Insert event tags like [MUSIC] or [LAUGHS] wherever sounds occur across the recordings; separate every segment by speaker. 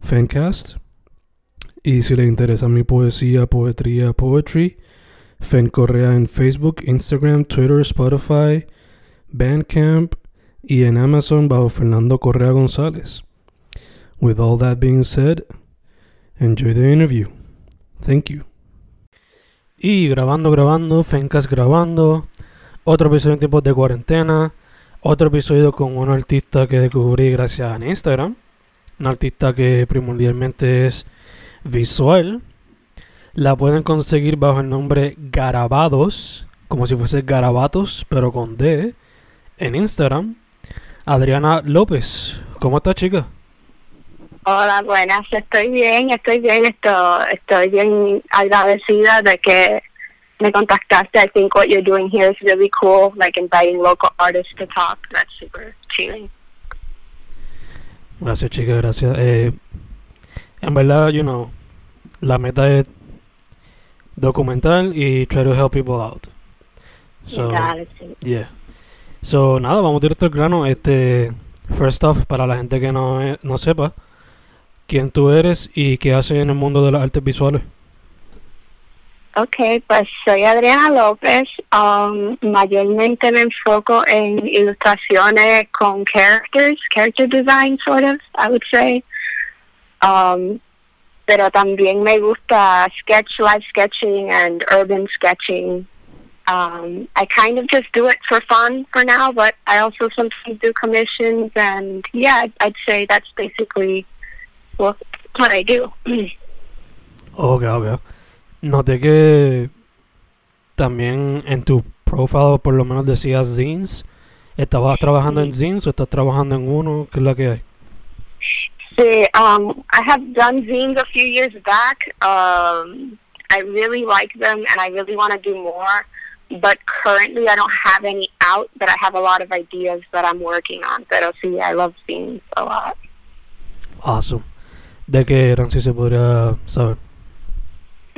Speaker 1: Fancast. Y si le interesa mi poesía, poetría, poetry, Fen Correa en Facebook, Instagram, Twitter, Spotify, Bandcamp y en Amazon bajo Fernando Correa González. With all that being said, enjoy the interview. Thank you. Y grabando, grabando, Fencast grabando. Otro episodio en tiempos de cuarentena. Otro episodio con un artista que descubrí gracias a Instagram. Un artista que primordialmente es visual. La pueden conseguir bajo el nombre Garabados, como si fuese Garabatos, pero con D, en Instagram. Adriana López, ¿cómo estás, chica?
Speaker 2: Hola, buenas, estoy bien, estoy bien, estoy, bien agradecida de que me contactaste. I think what you're doing here is really cool, like inviting local artists to talk. That's super chilling.
Speaker 1: Gracias, chica, gracias. Eh, en verdad, you know, la meta es documentar y try to help people out. So, yeah. So, nada, vamos directo al grano. Este, first off, para la gente que no, no sepa, quién tú eres y qué haces en el mundo de las artes visuales.
Speaker 2: Ok, pues soy Adriana López. Um, mayormente me enfoco en ilustraciones con characters, character design, sort of, I would say. Um, pero también me gusta sketch, live sketching, and urban sketching. Um, I kind of just do it for fun for now, but I also sometimes do commissions, and yeah, I'd, say that's basically what, what I do. [CLEARS THROAT]
Speaker 1: ok, ok. Noté que también en tu profile por lo menos decías zines. ¿Estabas trabajando en zines o estás trabajando en uno? ¿Qué es la que hay?
Speaker 2: Sí, um, I have done zines a few years back. Um, I really like them and I really want to do more. But currently I don't have any out, but I have a lot of ideas that I'm working on. Pero sí, I love zines a lot.
Speaker 1: Awesome. ¿De qué eran, si se podría saber?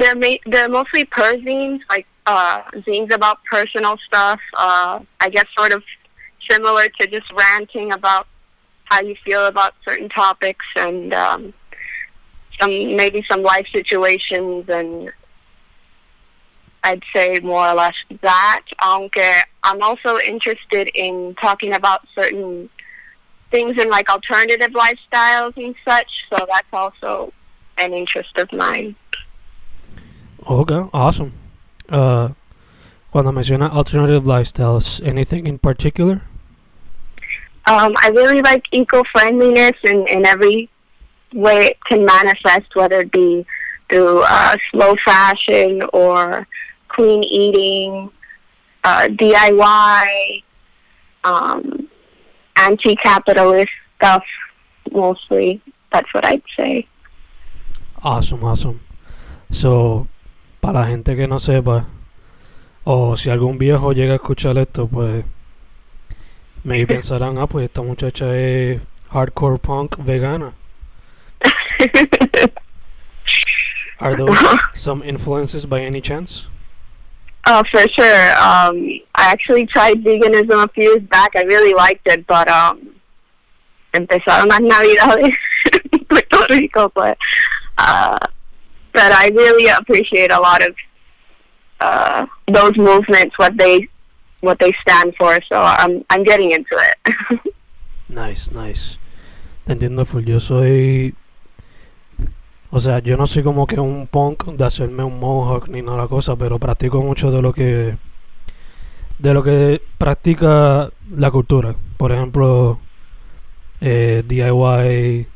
Speaker 2: They're ma- they're mostly per like uh, zines about personal stuff. Uh, I guess sort of similar to just ranting about how you feel about certain topics and um, some maybe some life situations and I'd say more or less that. Aunque I'm also interested in talking about certain things in like alternative lifestyles and such, so that's also an interest of mine.
Speaker 1: Okay, awesome. Uh, cuando menciona alternative lifestyles, anything in particular?
Speaker 2: Um, I really like eco-friendliness in, in every way it can manifest, whether it be through uh, slow fashion or clean eating, uh, DIY, um, anti-capitalist stuff, mostly. That's what I'd say.
Speaker 1: Awesome, awesome. So, para la gente que no sepa, o si algún viejo llega a escuchar esto, pues me [LAUGHS] pensarán, ah, pues esta muchacha es hardcore punk vegana. [LAUGHS] Are those some influences by any chance?
Speaker 2: Oh, for sure. Um, I actually tried veganism a few years back. I really liked it, but um, empezaron las navidades [LAUGHS] en Puerto Rico, but uh, but I really appreciate a lot of uh, those movements, what they what they stand for. So I'm I'm getting into it. [LAUGHS]
Speaker 1: nice, nice. Entiendo full. Yo soy O sea, yo no soy como que un punk de hacerme un mohawk ni nada cosa, pero practico mucho de lo que de lo que practica la cultura. Por ejemplo, eh, DIY,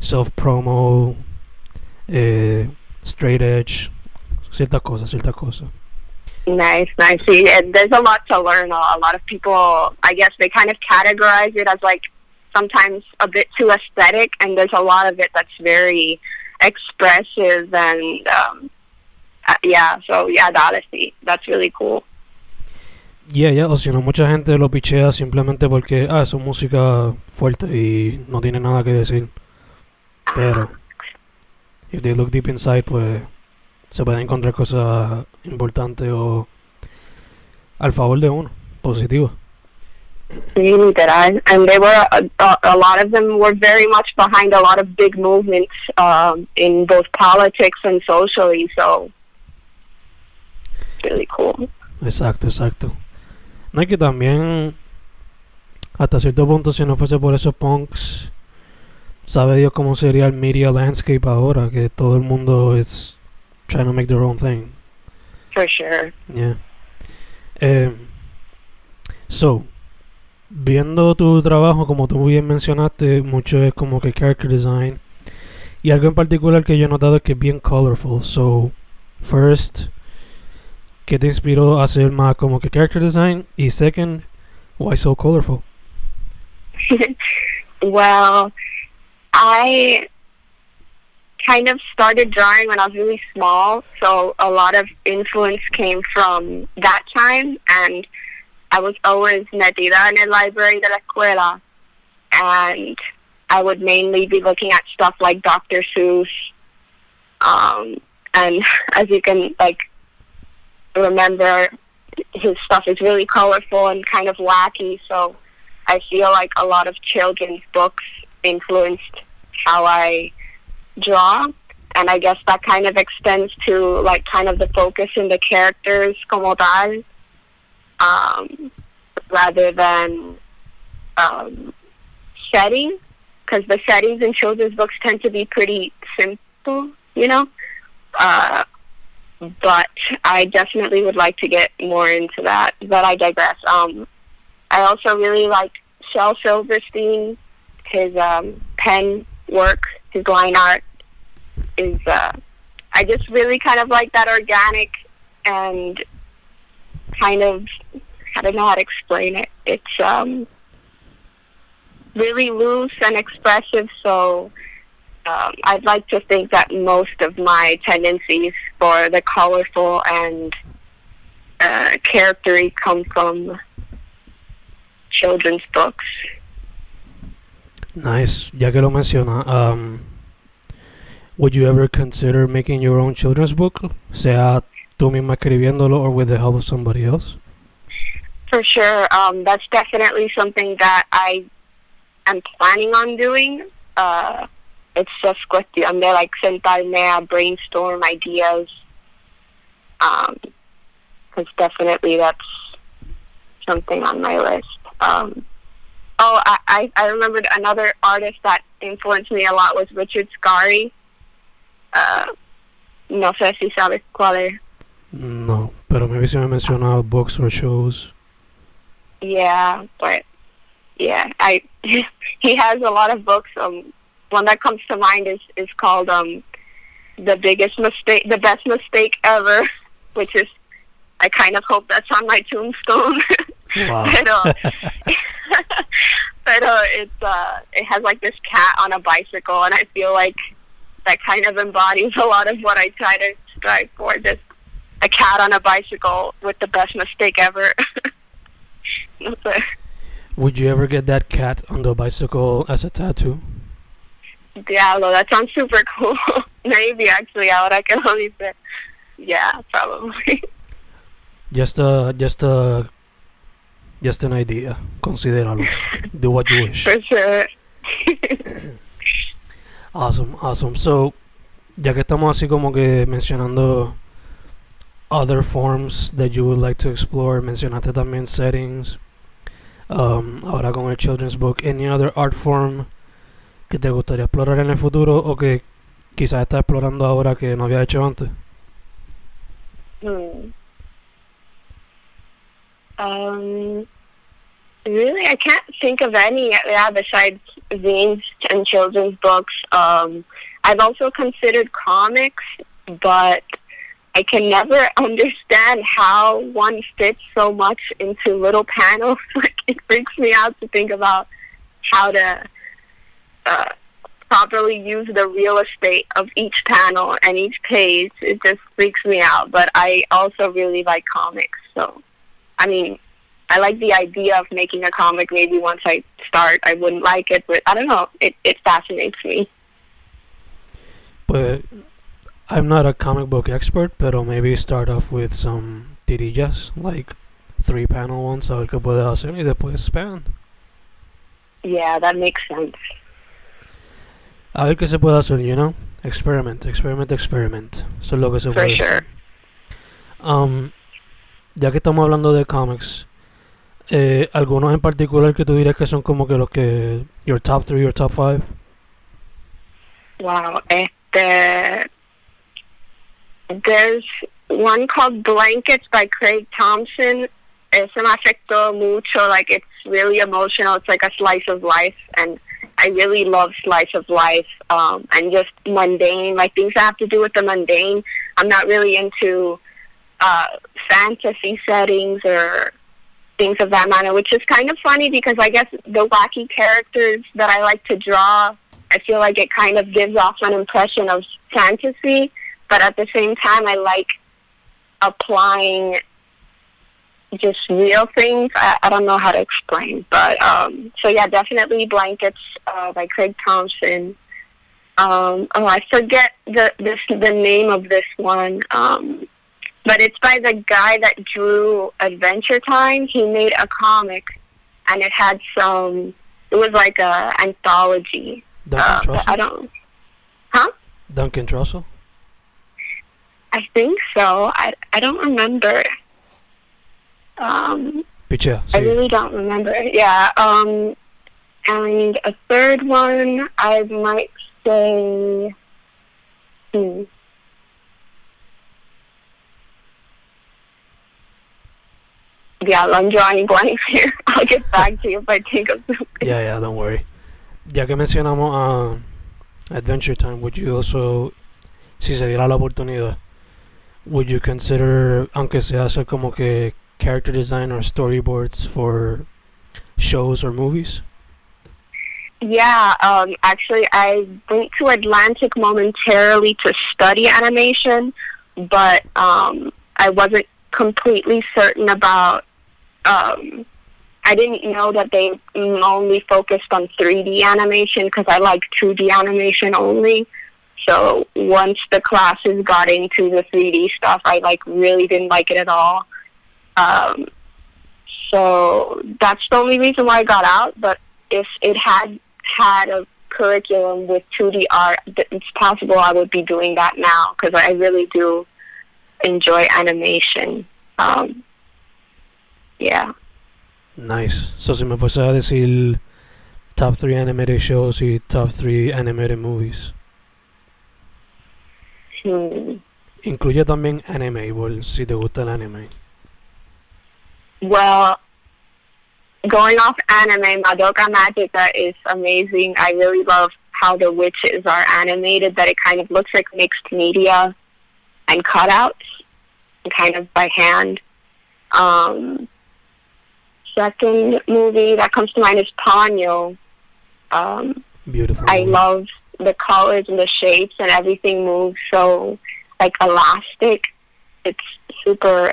Speaker 1: self promo, eh, straight edge, ciertas cosas, ciertas cosas.
Speaker 2: Nice, nice. See, and there's a lot to learn. A lot of people, I guess, they kind of categorize it as like sometimes a bit too aesthetic, and there's a lot of it that's very expressive and um, uh, yeah. So yeah, the honesty, that's really cool.
Speaker 1: Yeah, yeah, o si no, mucha gente lo pichea simplemente porque, ah, eso es música fuerte y no tiene nada que decir. Pero, if they look deep inside, pues se pueden encontrar cosas importantes o al favor de uno, positivas.
Speaker 2: Sí, literal. And they were, a, a, lot of them were very much behind a lot of big movements um, in both politics and socially, so really cool.
Speaker 1: Exacto, exacto. No, que también, hasta cierto punto, si no fuese por esos punks, sabe Dios cómo sería el media landscape ahora, que todo el mundo es trying to make their own thing.
Speaker 2: For sure.
Speaker 1: Yeah. Eh, so, viendo tu trabajo, como tú bien mencionaste, mucho es como que character design. Y algo en particular que yo he notado es que es bien colorful. So, first, ¿qué te inspiró a hacer más como que character design? Y second, why so colorful? [LAUGHS]
Speaker 2: well, I kind of started drawing when I was really small, so a lot of influence came from that time, and I was always metida en el library de la escuela, and I would mainly be looking at stuff like Dr. Seuss, um, and [LAUGHS] as you can like remember, his stuff is really colorful and kind of wacky. So I feel like a lot of children's books influenced how I draw. And I guess that kind of extends to like kind of the focus in the characters como tal, um, rather than um, setting, because the settings in children's books tend to be pretty simple, you know. Uh, but I definitely would like to get more into that. But I digress. Um, I also really like Shel Silverstein. His um, pen work, his line art is. Uh, I just really kind of like that organic and kind of. I don't know how to explain it. It's um, really loose and expressive. So um, I'd like to think that most of my tendencies for the colorful and uh, charactery come from children's books.
Speaker 1: Nice. Ya que lo menciona, um, would you ever consider making your own children's book? Sea tú misma escribiéndolo or with the help of somebody else?
Speaker 2: For sure. Um, that's definitely something that I am planning on doing. Uh, it's just cuestión de like sentarme a brainstorm ideas. Um, because definitely that's something on my list. Um, oh, I, I, I remembered another artist that influenced me a lot was Richard Scarry. Uh, no sé si sabes cuál es.
Speaker 1: No, pero maybe si me mencionado books or shows.
Speaker 2: Yeah, but yeah, I [LAUGHS] he has a lot of books. Um, one that comes to mind is is called um the biggest mistake the best mistake ever [LAUGHS] which is i kind of hope that's on my tombstone [LAUGHS]
Speaker 1: wow.
Speaker 2: but, uh, but uh it's uh it has like this cat on a bicycle and i feel like that kind of embodies a lot of what i try to strive for just a cat on a bicycle with the best mistake ever [LAUGHS]
Speaker 1: would you ever get that cat on the bicycle as a tattoo
Speaker 2: Diablo, that sounds super cool. [LAUGHS] Maybe actually, ahora que lo dice. Yeah, probably.
Speaker 1: Just a, just a, just an idea. Considéralo. Do what you wish. [LAUGHS]
Speaker 2: For sure. [LAUGHS]
Speaker 1: awesome, awesome. So, ya que estamos así como que mencionando other forms that you would like to explore, mencionaste también settings. Um, ahora con el children's book, any other art form que te gustaría explorar en el futuro o que quizás está explorando ahora que no había hecho antes?
Speaker 2: Hmm. Um, really, I can't think of any. Yeah, besides zines and children's books. Um, I've also considered comics, but I can never [LAUGHS] understand how one fits so much into little panels. [LAUGHS] like it freaks me out to think about how to uh, properly use the real estate of each panel and each page. It just freaks me out. But I also really like comics, so I mean, I like the idea of making a comic. Maybe once I start, I wouldn't like it, but I don't know. It it fascinates me.
Speaker 1: But I'm not a comic book expert, but I'll maybe start off with some tirillas, like three panel ones, a ver qué puede hacer y después expand.
Speaker 2: Yeah, that makes sense.
Speaker 1: A ver qué se puede hacer, you know? Experiment, experiment, experiment. Es lo que se
Speaker 2: For
Speaker 1: puede
Speaker 2: sure.
Speaker 1: hacer. Um, ya que estamos hablando de comics, eh, algunos en particular que tú dirías que son como que los que. Your top three, your top five.
Speaker 2: Wow. Este, there's one called Blankets by Craig Thompson. Ese me afectó mucho. Like, it's really emotional. It's like a slice of life. And I really love slice of life um, and just mundane, like things that have to do with the mundane. I'm not really into uh, fantasy settings or things of that manner, which is kind of funny because I guess the wacky characters that I like to draw, I feel like it kind of gives off an impression of fantasy, but at the same time, I like applying just real things. I, I don't know how to explain, but um, so yeah, definitely blankets uh, by Craig Thompson. Um, oh, I forget the this the name of this one. Um, but it's by the guy that drew Adventure Time. He made a comic, and it had some. It was like a anthology.
Speaker 1: Duncan
Speaker 2: Uh,
Speaker 1: Trussell.
Speaker 2: I don't. Huh?
Speaker 1: Duncan Trussell.
Speaker 2: I think so. I I don't remember. Um,
Speaker 1: Pichea,
Speaker 2: I really don't remember. Yeah. Um, and a third one, I might say. Hmm. Yeah, I'm drawing blanks here. [LAUGHS] I'll get back to you if I think of something.
Speaker 1: Yeah, yeah, don't worry. Ya que mencionamos a Adventure Time, would you also, si se diera la oportunidad, would you consider, aunque sea hacer como que character design or storyboards for shows or movies?
Speaker 2: Yeah, um, actually, I went to Atlantic momentarily to study animation, but um, I wasn't completely certain about. Um, I didn't know that they only focused on 3D animation because I like 2D animation only. So once the classes got into the 3D stuff, I like really didn't like it at all. Um, so that's the only reason why I got out. But if it had had a curriculum with 2D art, it's possible I would be doing that now because I really do enjoy animation. Um, yeah.
Speaker 1: Nice. So si me fuese a decir top 3 animated shows y top 3 animated movies.
Speaker 2: Hmm.
Speaker 1: Incluye también anime, igual, si te gusta el anime.
Speaker 2: Well, going off anime, Madoka Magica is amazing. I really love how the witches are animated, that it kind of looks like mixed media and cutouts, kind of by hand. Um, second movie that comes to mind is Ponyo. Um,
Speaker 1: Beautiful.
Speaker 2: I love the colors and the shapes and everything moves so like elastic. It's super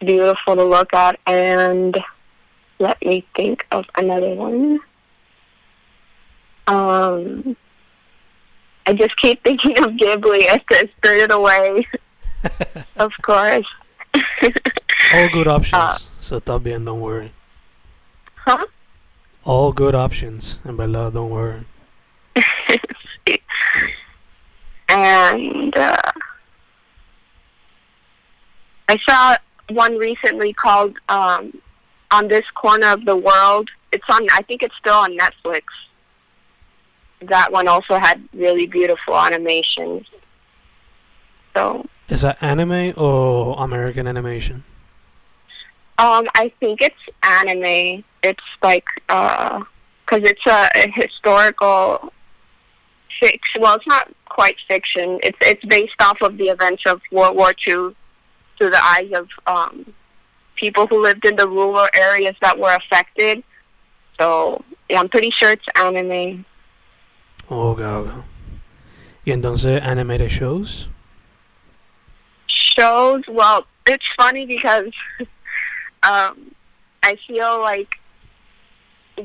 Speaker 2: beautiful to look at and let me think of another one. Um I just keep [LAUGHS] thinking of Ghibli as to Spirited Away, [LAUGHS] of course.
Speaker 1: All good [LAUGHS] options.
Speaker 2: Uh,
Speaker 1: so está bien, don't worry.
Speaker 2: huh?
Speaker 1: All good options, en verdad, don't worry. [LAUGHS]
Speaker 2: and uh, I saw one recently called um, "On This Corner of the World." It's on. I think it's still on Netflix. that one also had really beautiful animations. So
Speaker 1: Is that anime or American animation?
Speaker 2: Um, I think it's anime. It's like uh 'cause it's a, a historical fiction. Well, it's not quite fiction. It's it's based off of the events of World War II through the eyes of um, people who lived in the rural areas that were affected. So yeah, I'm pretty sure it's anime.
Speaker 1: Oh, okay, okay. Y entonces, animated shows?
Speaker 2: Shows well it's funny because [LAUGHS] um i feel like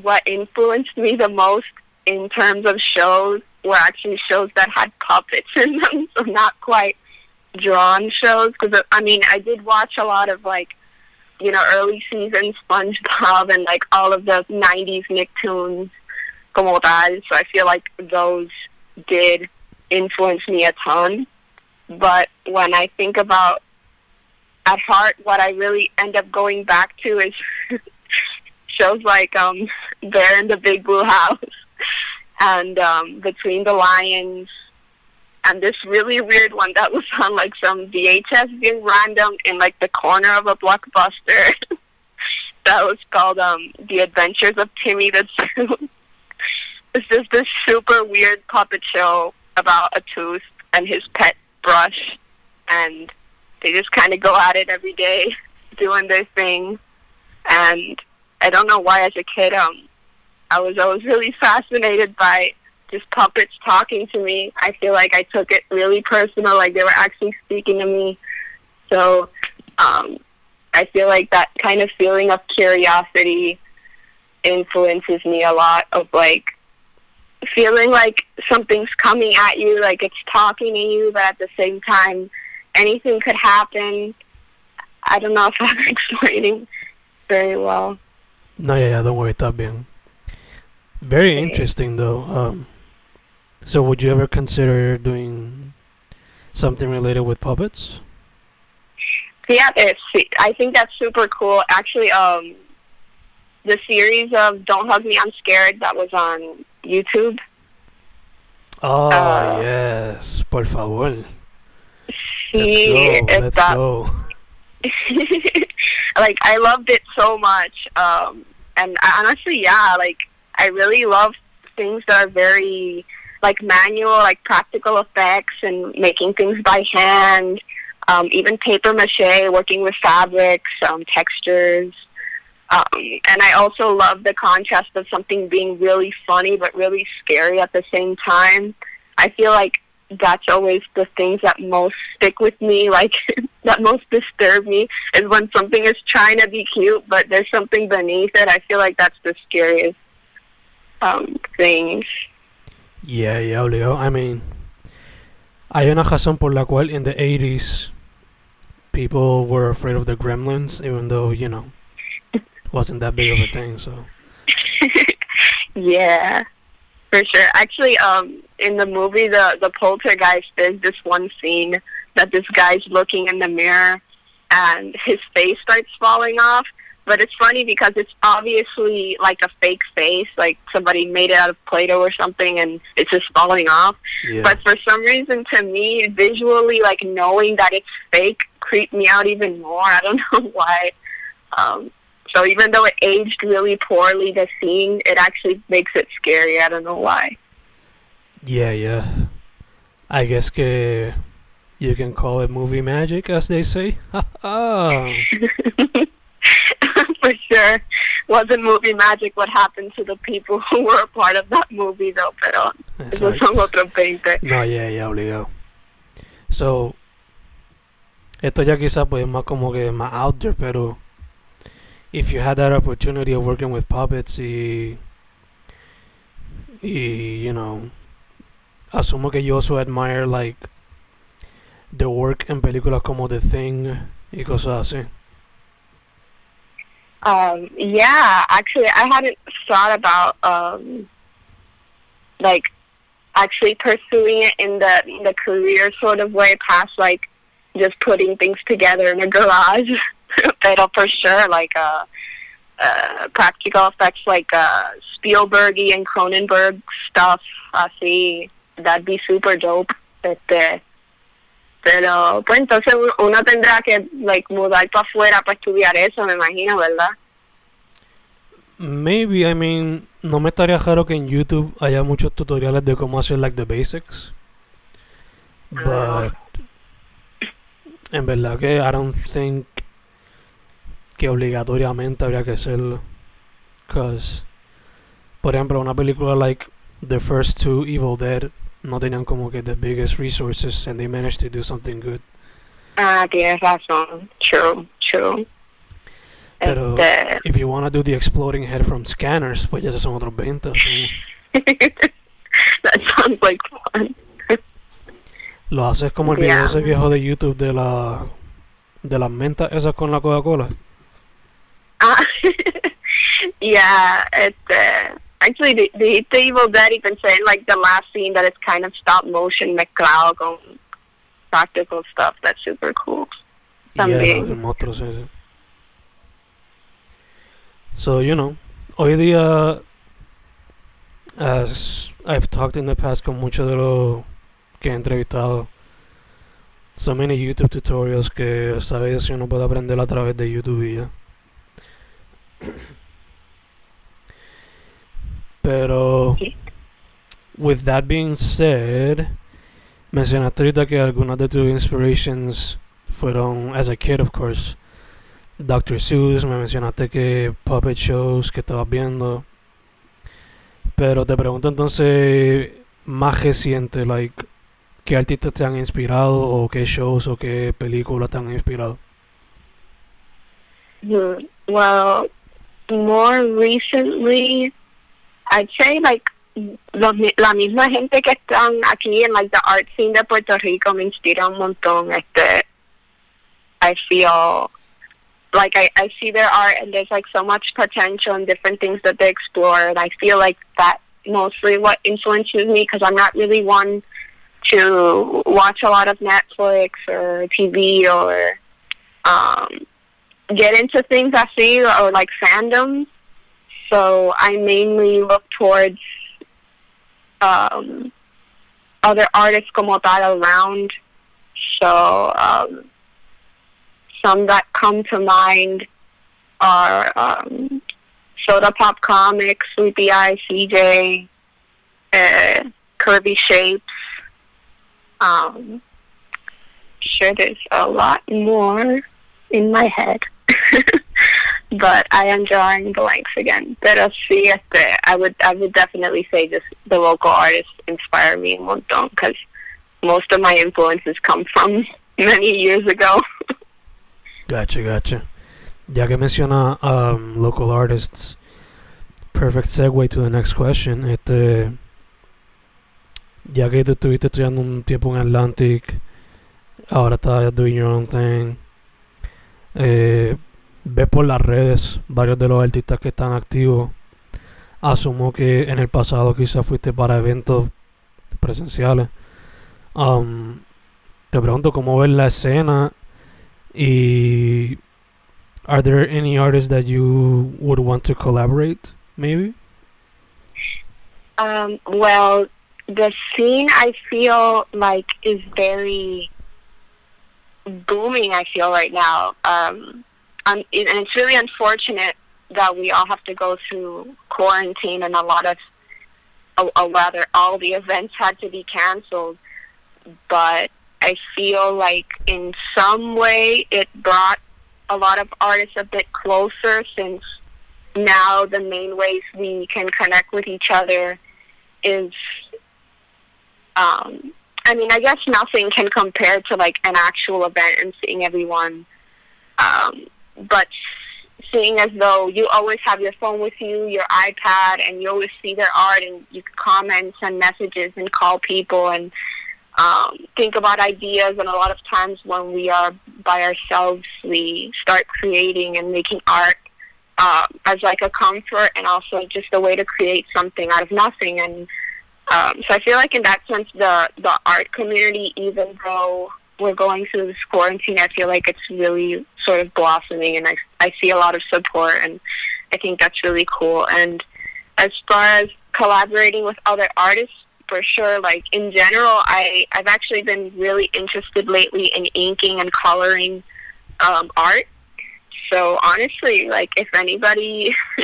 Speaker 2: what influenced me the most in terms of shows were actually shows that had puppets in them [LAUGHS] so not quite drawn shows because i mean i did watch a lot of like you know early season spongebob and like all of the 90s nicktoons como tal so i feel like those did influence me a ton but when I think about at heart, what I really end up going back to is [LAUGHS] shows like um, Bear in the Big Blue House and um, Between the Lions and this really weird one that was on like some VHS being random in like the corner of a blockbuster [LAUGHS] that was called um, The Adventures of Timmy the Tooth. [LAUGHS] it's just this super weird puppet show about a tooth and his pet brush and they just kind of go at it every day [LAUGHS] doing their thing. And i don't know why as a kid um i was always really fascinated by just puppets talking to me. I feel like i took it really personal like they were actually speaking to me. So um i feel like that kind of feeling of curiosity influences me a lot of like feeling like something's coming at you, like it's talking to you, but at the same time, anything could happen. I don't know [LAUGHS] if I'm explaining very well.
Speaker 1: No, yeah, yeah, don't worry, está bien. Very
Speaker 2: Okay.
Speaker 1: interesting, though. Um, so, would you ever consider doing something related with puppets?
Speaker 2: Yeah, it's, I think that's super cool. Actually, um, the series of Don't Hug Me, I'm Scared that was on YouTube.
Speaker 1: Oh, yes, por favor.
Speaker 2: Sí,
Speaker 1: Let's go. Let's
Speaker 2: está-
Speaker 1: go. [LAUGHS]
Speaker 2: like I loved it so much. Um and I, honestly, yeah, like I really love things that are very like manual, like practical effects and making things by hand. Um, even paper mache, working with fabrics, um, textures. Um, and I also love the contrast of something being really funny but really scary at the same time. I feel like that's always the things that most stick with me, [LAUGHS] like that most disturb me, is when something is trying to be cute but there's something beneath it. I feel like that's the scariest um, thing.
Speaker 1: Yeah, yeah, obligado. I mean, hay una razón por la cual in the 80s people were afraid of the gremlins, even though, you know, wasn't that big of a thing, so. [LAUGHS]
Speaker 2: yeah, for sure. Actually, um, in the movie, the the Poltergeist, there's this one scene that this guy's looking in the mirror, and his face starts falling off. But it's funny because it's obviously like a fake face, like somebody made it out of Play-Doh or something, and it's just falling off.
Speaker 1: Yeah.
Speaker 2: But for some reason, to me, visually, like knowing that it's fake creeped me out even more. I don't [LAUGHS] know why. Um, so even though it aged really poorly, the scene it actually makes it scary. I don't know why.
Speaker 1: Yeah, yeah. I guess que you can call it movie magic, as they say. [LAUGHS] [LAUGHS]
Speaker 2: For sure, wasn't movie magic what happened to the people who were a part of that movie, though. Pero eso son
Speaker 1: Exacto.
Speaker 2: otros 20.
Speaker 1: No, yeah, yeah, obligado. So, esto ya quizás pues más como que más out there, pero if you had that opportunity of working with puppets you know, asumo que you also admire like the work en películas como The Thing y cosas así.
Speaker 2: Um, yeah, actually, I hadn't thought about um, like actually pursuing it in the in the career sort of way, past like just putting things together in a garage. [LAUGHS] [LAUGHS] but for sure, like uh, uh, practical effects like uh, Spielberg and Cronenberg stuff, así, that'd be super dope. Este, pero pues entonces uno tendrá que like mudar para afuera para estudiar eso, me imagino, ¿verdad?
Speaker 1: Maybe, I mean, no me estaría raro que en YouTube haya muchos tutoriales de cómo hacer like the basics. But en verdad que I don't think que obligatoriamente habría que hacerlo. Cause, por ejemplo, una película like the first two Evil Dead no tenían como que the biggest resources and they managed to do something good.
Speaker 2: Ah, tienes razón. True, true.
Speaker 1: Pero
Speaker 2: Este,
Speaker 1: if you want to do the exploding head from scanners, pues ya son otros 20. sí. [LAUGHS]
Speaker 2: that sounds like fun.
Speaker 1: Lo haces como el video ese viejo de YouTube de la de las mentas esas con la Coca-Cola.
Speaker 2: Ah, [LAUGHS] yeah, it, uh, actually, the, the, the Evil Dead even saying like the last scene that it's kind of stop motion McCloud practical stuff. That's super cool.
Speaker 1: Y el,
Speaker 2: También.
Speaker 1: el monstruo sí, sí. So, you know, hoy día, as I've talked in the past con muchos de los que he entrevistado, so many YouTube tutorials que sabes si uno puede aprender a través de YouTube y ya. [COUGHS] Pero, with that being said, mencionaste ahorita que algunas de tus inspirations fueron, as a kid, of course, Dr. Seuss, me mencionaste que puppet shows que estabas viendo. Pero te pregunto entonces, más reciente, like, ¿qué artistas te han inspirado o qué shows o qué películas te han inspirado?
Speaker 2: Hmm. Well, more recently, I'd say like los, la misma gente que están aquí en like the art scene de Puerto Rico me inspira un montón. Este, I feel like I, I see their art and there's like so much potential and different things that they explore and I feel like that mostly what influences me because I'm not really one to watch a lot of Netflix or TV or um, get into things I see or, like fandoms. So I mainly look towards um, other artists como tal around. So um, some that come to mind are um, Soda Pop Comics, Sleepy Eye, CJ, uh, Kirby Shapes. Um, sure, there's a lot more in my head. [LAUGHS] but I am drawing blanks again. Pero sí, este, I would I would definitely say just the local artists inspire me un montón because most of my influences come [LAUGHS] from many years ago.
Speaker 1: Gotcha, gotcha. Ya que menciona um, local artists, perfect segue to the next question. Este, ya que tú estuviste estudiando un tiempo en Atlantic, ahora estás doing your own thing. Eh, ves por las redes varios de los artistas que están activos. Asumo que en el pasado quizás fuiste para eventos presenciales. Um, te pregunto cómo ves la escena y are there any artists that you would want to collaborate maybe
Speaker 2: Um, well, the scene I feel like is very booming. I feel right now, um, um, and it's really unfortunate that we all have to go through quarantine, and a lot of, or rather, all the events had to be canceled. But I feel like in some way it brought a lot of artists a bit closer since now the main ways we can connect with each other is um I mean I guess nothing can compare to like an actual event and seeing everyone um but seeing as though you always have your phone with you, your iPad and you always see their art and you can comment, send messages and call people and um, think about ideas and a lot of times when we are by ourselves we start creating and making art uh, as like a comfort and also just a way to create something out of nothing. And um, so I feel like in that sense, the the art community, even though we're going through this quarantine, I feel like it's really sort of blossoming, and I I see a lot of support, and I think that's really cool. And as far as collaborating with other artists, for sure. Like in general, I I've actually been really interested lately in inking and coloring um, art. So honestly, like if anybody [LAUGHS]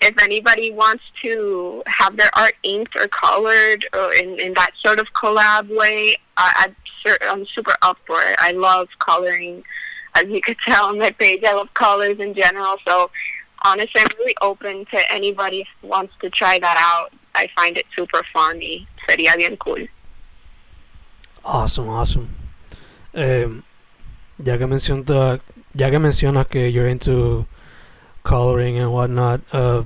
Speaker 2: if anybody wants to have their art inked or colored or in, in that sort of collab way, I, I'm super up for it. I love coloring. As you could [LAUGHS] tell on my page, I love colors in general. So honestly, I'm really open to anybody who wants to try that out. I find it super funny. Sería bien cool.
Speaker 1: Awesome, awesome. Um, ya que mencionas, ya que mencionas que you're into coloring and whatnot, uh,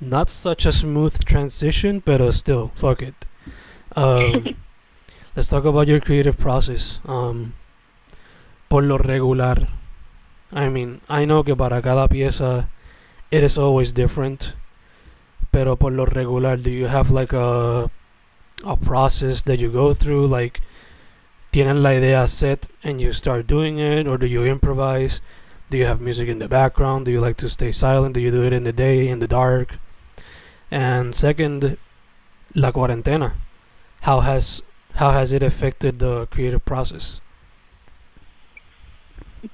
Speaker 1: not such a smooth transition, but still, fuck it. Um, [LAUGHS] let's talk about your creative process. Um, por lo regular, I mean, I know que para cada pieza it is always different, pero por lo regular, do you have like a a process that you go through? Like, tienen la idea set and you start doing it, or do you improvise? Do you have music in the background? Do you like to stay silent? Do you do it in the day, in the dark? And second, la cuarentena. How has how has it affected the creative process?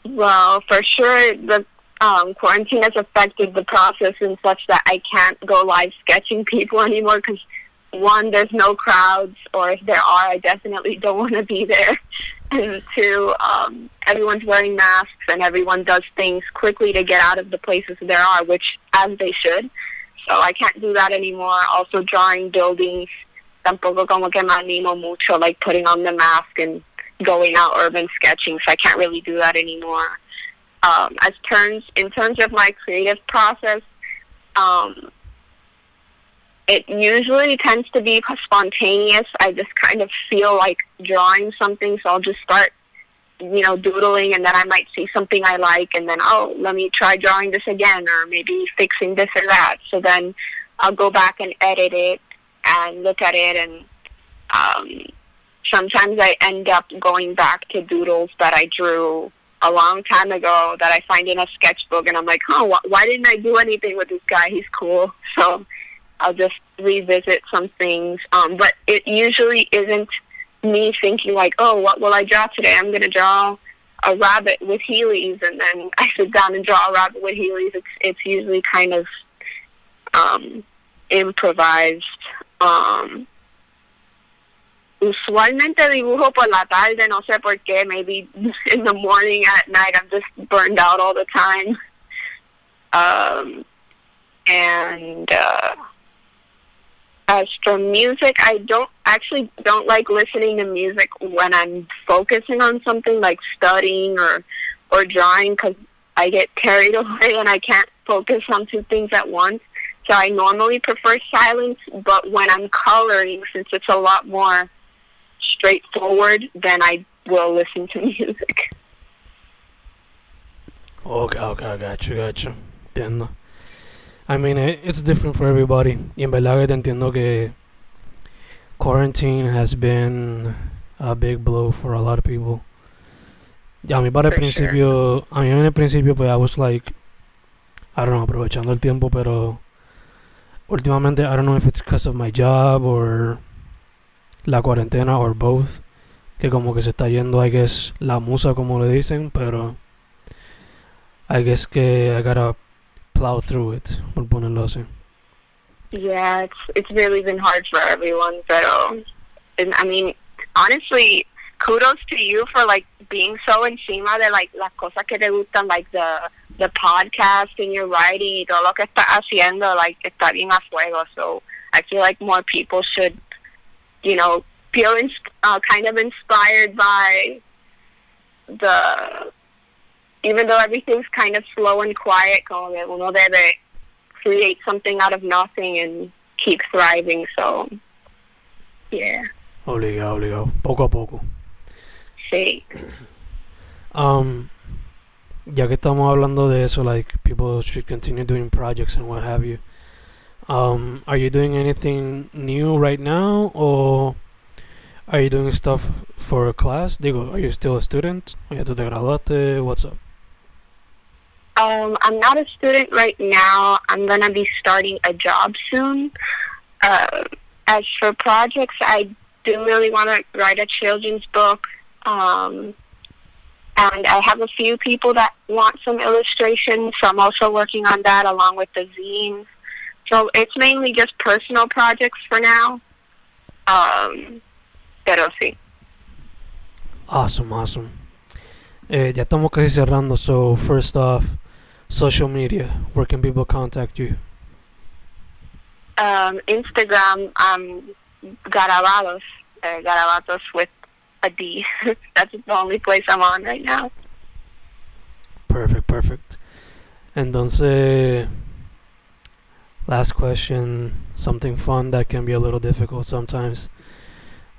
Speaker 2: Well, for sure, the um, quarantine has affected the process in such that I can't go live sketching people [LAUGHS] anymore because one, there's no crowds, or if there are, I definitely don't [LAUGHS] want to be there. And two, um, everyone's wearing masks and everyone does things quickly to get out of the places there are, which as they should. So I can't do that anymore. Also, drawing buildings, tampoco como que me animo mucho, like putting on the mask and going out urban sketching. So I can't really do that anymore. Um, as terms in terms of my creative process, um, it usually tends to be spontaneous. I just kind of feel like drawing something, so I'll just start, you know, doodling, and then I might see something I like, and then oh, let me try drawing this again, or maybe fixing this or that. So then I'll go back and edit it and look at it, and um, sometimes I end up going back to doodles that I drew a long time ago that I find in a sketchbook, and I'm like, oh, wh- why didn't I do anything with this guy? He's cool. [LAUGHS] So I'll just revisit some things. Um, but it usually isn't me thinking like, oh, what will I draw today? I'm going to draw a rabbit with Heelys, and then [LAUGHS] I sit down and draw a rabbit with Heelys. It's it's usually kind of um, improvised. Um, usualmente dibujo por la tarde, no sé por qué. Maybe [LAUGHS] in the morning, at night, I'm just burned out all the time. Um, and uh, as for music, I don't actually don't like listening to music when I'm focusing on something like studying or or drawing because I get carried [LAUGHS] away and I can't focus on two things at once. So I normally prefer silence, but when I'm coloring, since it's a lot more straightforward, then I will listen to [LAUGHS] music.
Speaker 1: Okay, okay, I got you, got you. Entiendo. I mean, it's different for everybody. Y en verdad que te entiendo que quarantine has been a big blow for a lot of people. Ya a mí para el principio, a mí en el principio pues I was like, I don't know, aprovechando el tiempo, pero últimamente I don't know if it's because of my job or la cuarentena or both, que como que se está yendo, I guess, la musa como le dicen, pero I guess que I gotta plow through it, por ponerlo así.
Speaker 2: Yeah, it's it's really been hard for everyone, um, and I mean, honestly, kudos to you for like being so encima de like las cosas que te gustan, like the the podcast and your writing y todo lo que estás haciendo, like está bien a fuego. So I feel like more people should, you know, feel ins- uh, kind of inspired by the even though everything's kind of slow and quiet, como que uno debe create something out of nothing and keep thriving. So, yeah,
Speaker 1: Obligado, obligado. Poco a poco.
Speaker 2: sí.
Speaker 1: Um, ya que estamos hablando de eso, like people should continue doing projects and what have you. Um, are you doing anything new right now, or are you doing stuff for a class? Digo, are you still a student? ¿O ya tú te graduaste? What's up?
Speaker 2: Um, I'm not a student right now. I'm gonna be starting a job soon. Uh, as for projects, I do really want to write a children's book. Um, and I have a few people that want some illustrations, so I'm also working on that along with the zine. So it's mainly just personal projects for now. Um, pero sí.
Speaker 1: Awesome, awesome. Eh, ya estamos casi cerrando, so first off, social media, where can people contact you?
Speaker 2: Um, Instagram, um, Garabados, uh, Garabados with a D. [LAUGHS] That's the only place I'm on right now.
Speaker 1: Perfect, perfect. Entonces, last question, something fun that can be a little difficult sometimes.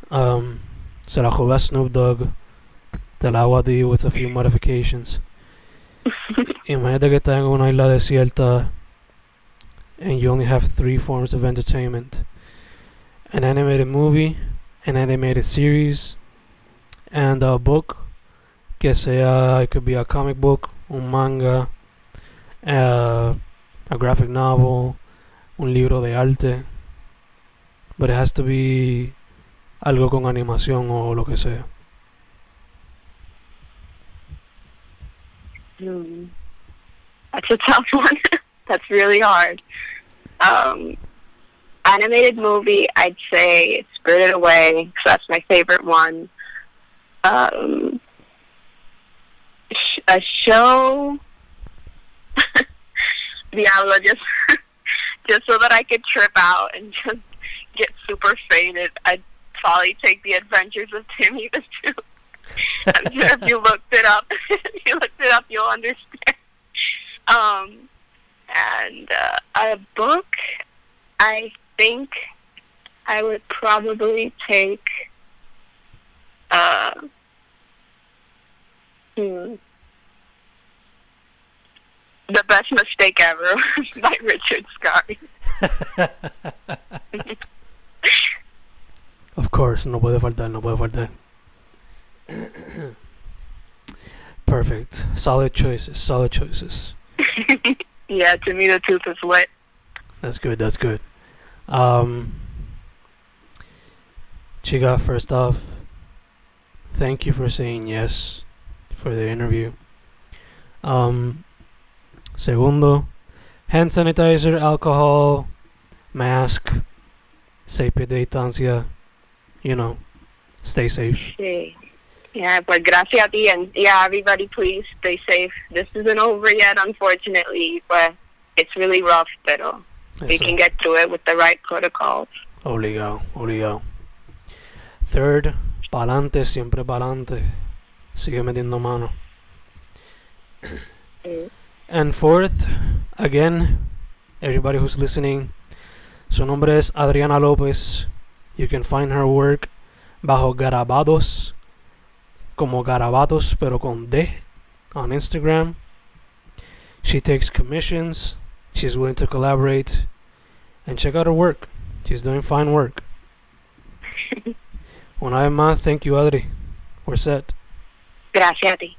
Speaker 1: Um, se la juega Snoop Dogg, te la hago a ti with a few modifications. [LAUGHS] Imagínate que estás en una isla desierta and you only have three forms of entertainment an animated movie, an animated series, and a book. Que sea, it could be a comic book, un manga, uh, a graphic novel, un libro de arte. But it has to be algo con animación o lo que sea.
Speaker 2: Hmm. That's a tough [LAUGHS] one. That's really hard. Um, animated movie, I'd say Spirited Away, 'cause that's my favorite one. Um, sh- a show, [LAUGHS] Diablo, just [LAUGHS] just so that I could trip out and just get super faded. I'd probably take The Adventures of Timmy the Tooth. [LAUGHS] I'm sure if you looked it up, if you looked it up, you'll understand. Um, and uh, a book, I think I would probably take. Uh, hmm, the best mistake ever [LAUGHS] by Richard Scarry. [LAUGHS]
Speaker 1: Of course, no puede faltar, no puede faltar. [CLEARS THROAT] Perfect. Solid choices, solid choices. [LAUGHS]
Speaker 2: yeah, to me the tooth is wet.
Speaker 1: That's good, that's good. Um, Chiga, first off, thank you for saying yes for the interview. Um, segundo, hand sanitizer, alcohol, mask, safe distancia, you know, stay safe.
Speaker 2: Sí. Yeah, but gracias a ti and yeah, everybody please stay safe. This isn't over yet, unfortunately, but it's really rough, pero we can get through it with the right protocols.
Speaker 1: Obligado, obligado. Third, pa'lante, siempre pa'lante. Sigue metiendo mano.
Speaker 2: Mm. [CLEARS THROAT]
Speaker 1: And fourth, again, everybody who's listening, su nombre es Adriana Lopez. You can find her work bajo Garabados, como Garabatos, pero con D, on Instagram. She takes commissions. She's willing to collaborate. And check out her work. She's doing fine work. [LAUGHS] Una vez más, thank you, Adri. We're set.
Speaker 2: Gracias a ti.